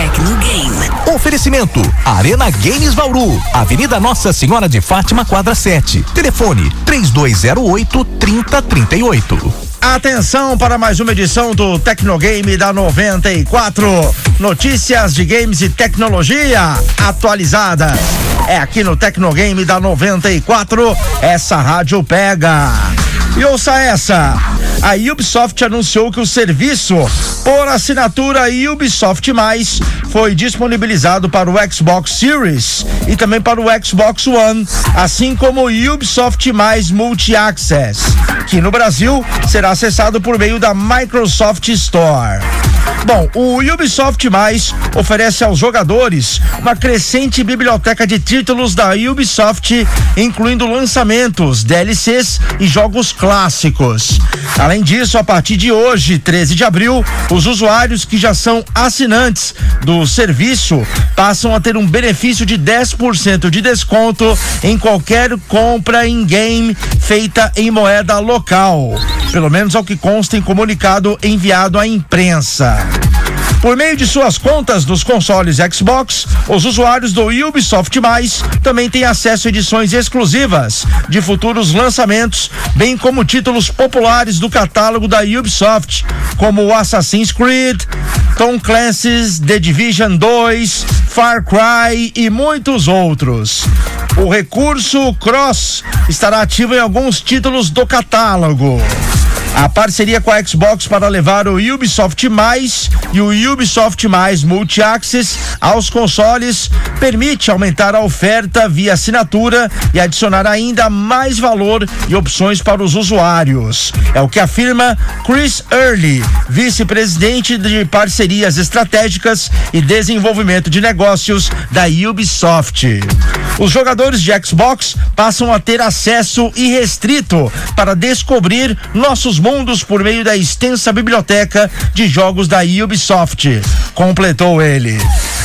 Tecno Game. Oferecimento Arena Games Vauru, Avenida Nossa Senhora de Fátima, quadra 7. Telefone 3208 3038. Atenção para mais uma edição do Tecnogame da 94. Notícias de games e tecnologia atualizadas. É aqui no Tecnogame da 94. Essa rádio pega. E ouça essa. A Ubisoft anunciou que o serviço por assinatura Ubisoft Mais foi disponibilizado para o Xbox Series e também para o Xbox One, assim como o Ubisoft Mais Multi Access, que no Brasil será acessado por meio da Microsoft Store. Bom, o Ubisoft Mais oferece aos jogadores uma crescente biblioteca de títulos da Ubisoft, incluindo lançamentos, DLCs e jogos clássicos. Além disso, a partir de hoje, 13 de abril, os usuários que já são assinantes do serviço passam a ter um benefício de 10% de desconto em qualquer compra em game feita em moeda local. Pelo menos ao que consta em comunicado enviado à imprensa. Por meio de suas contas dos consoles Xbox, os usuários do Ubisoft Mais também têm acesso a edições exclusivas de futuros lançamentos, bem como títulos populares do catálogo da Ubisoft, como Assassin's Creed, Tom Clancy's The Division 2, Far Cry e muitos outros. O recurso Cross estará ativo em alguns títulos do catálogo. A parceria com a Xbox para levar o Ubisoft Mais e o Ubisoft Mais Multi Access aos consoles permite aumentar a oferta via assinatura e adicionar ainda mais valor e opções para os usuários. É o que afirma Chris Early, vice-presidente de parcerias estratégicas e desenvolvimento de negócios da Ubisoft. Os jogadores de Xbox passam a ter acesso irrestrito para descobrir nossos mundos por meio da extensa biblioteca de jogos da Ubisoft. Completou ele.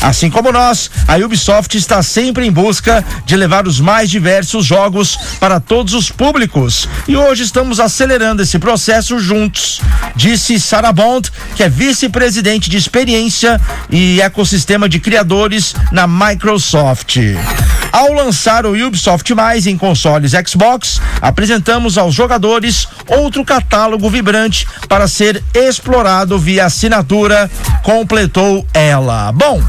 Assim como nós, a Ubisoft está sempre em busca de levar os mais diversos jogos para todos os públicos. E hoje estamos acelerando esse processo juntos, disse Sarah Bond, que é vice-presidente de experiência e ecossistema de criadores na Microsoft. Ao lançar o Ubisoft Mais em consoles Xbox, apresentamos aos jogadores outro catálogo vibrante para ser explorado via assinatura, completou ela. Bom,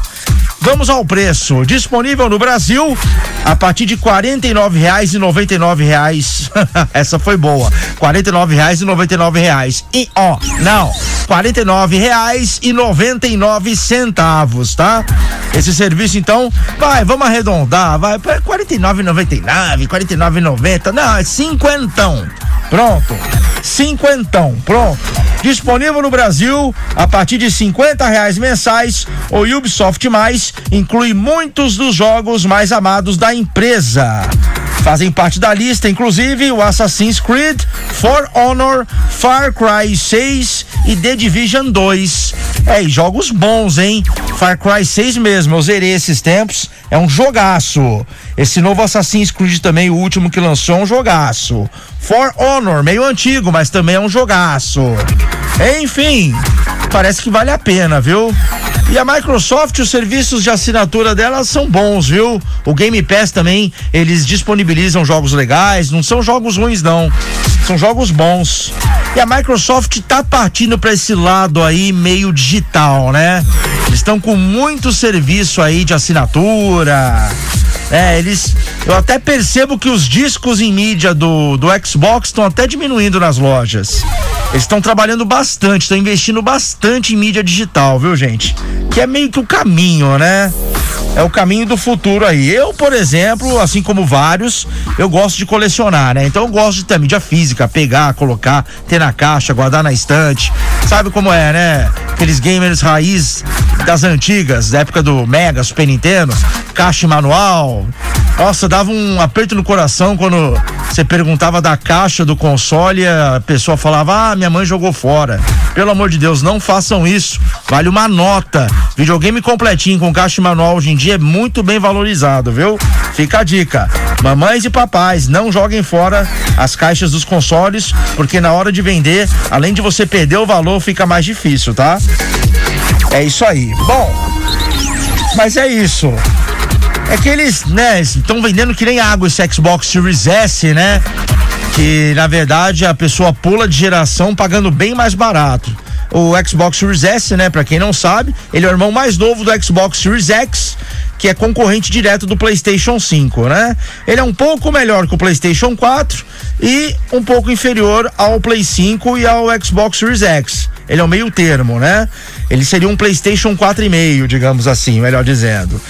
Vamos ao preço. Disponível no Brasil a partir de 49,99 reais. Essa foi boa. 49,99 reais. E ó, não. R$ 49,99 centavos, tá? Esse serviço então, vai, vamos arredondar, vai para R$ 49,99, R$ 49,90. Não, é cinquentão. Pronto. Cinquentão. Pronto. Disponível no Brasil a partir de 50 reais mensais. O Ubisoft Mais inclui muitos dos jogos mais amados da empresa. Fazem parte da lista, inclusive, o Assassin's Creed, For Honor, Far Cry 6 e The Division 2. É, e jogos bons, hein? Far Cry 6 mesmo, eu zerei esses tempos. É um jogaço. Esse novo Assassin's Creed também, o último que lançou, é um jogaço. For Honor, meio antigo, mas também é um jogaço. Enfim, parece que vale a pena, viu? E a Microsoft, os serviços de assinatura dela são bons, viu? O Game Pass também, eles disponibilizam jogos legais, não são jogos ruins não. São jogos bons. E a Microsoft tá partindo para esse lado aí meio digital, né? Eles estão com muito serviço aí de assinatura. É, eles. Eu até percebo que os discos em mídia do, do Xbox estão até diminuindo nas lojas. Eles estão trabalhando bastante, estão investindo bastante em mídia digital, viu, gente? Que é meio que o caminho, né? É o caminho do futuro aí. Eu, por exemplo, assim como vários, eu gosto de colecionar, né? Então eu gosto de ter mídia física, pegar, colocar, ter na caixa, guardar na estante. Sabe como é, né? Aqueles gamers raiz das antigas, da época do Mega, Super Nintendo, caixa manual. Nossa, dava um aperto no coração quando você perguntava da caixa do console e a pessoa falava: Ah, minha mãe jogou fora. Pelo amor de Deus, não façam isso. Vale uma nota. Videogame completinho com caixa e manual hoje em dia é muito bem valorizado, viu? Fica a dica. Mamães e papais, não joguem fora as caixas dos consoles, porque na hora de vender, além de você perder o valor, fica mais difícil, tá? É isso aí. Bom, Mas é isso. É que eles, né, estão vendendo que nem água esse Xbox Series S, né? Que na verdade a pessoa pula de geração pagando bem mais barato. O Xbox Series S, né, para quem não sabe, ele é o irmão mais novo do Xbox Series X que é concorrente direto do PlayStation 5, né? Ele é um pouco melhor que o PlayStation 4 e um pouco inferior ao Play 5 e ao Xbox Series X. Ele é o meio termo, né? Ele seria um PlayStation 4,5, digamos assim, melhor dizendo.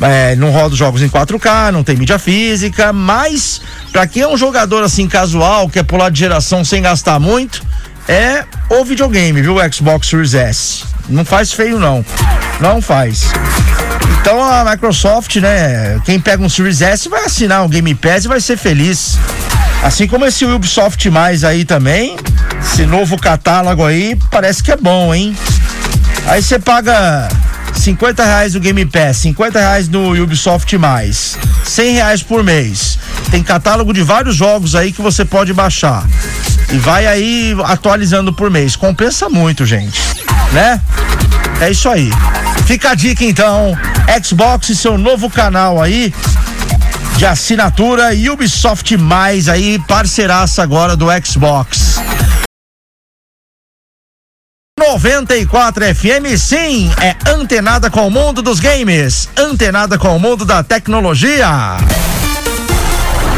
É, não roda jogos em 4K, não tem mídia física, mas para quem é um jogador assim casual, quer pular de geração sem gastar muito, é o videogame, viu? O Xbox Series S. Não faz feio não. Não faz. Então a Microsoft, né? Quem pega um Series S vai assinar um Game Pass e vai ser feliz. Assim como esse Ubisoft mais aí também. Esse novo catálogo aí parece que é bom, hein? Aí você paga 50 reais no Game Pass, 50 reais no Ubisoft mais, 100 reais por mês. Tem catálogo de vários jogos aí que você pode baixar. E vai aí atualizando por mês. Compensa muito, gente. Né? É isso aí. Fica a dica então, Xbox e seu novo canal aí de assinatura e Ubisoft mais aí, parceiraça agora do Xbox. 94 FM, sim, é antenada com o mundo dos games, antenada com o mundo da tecnologia.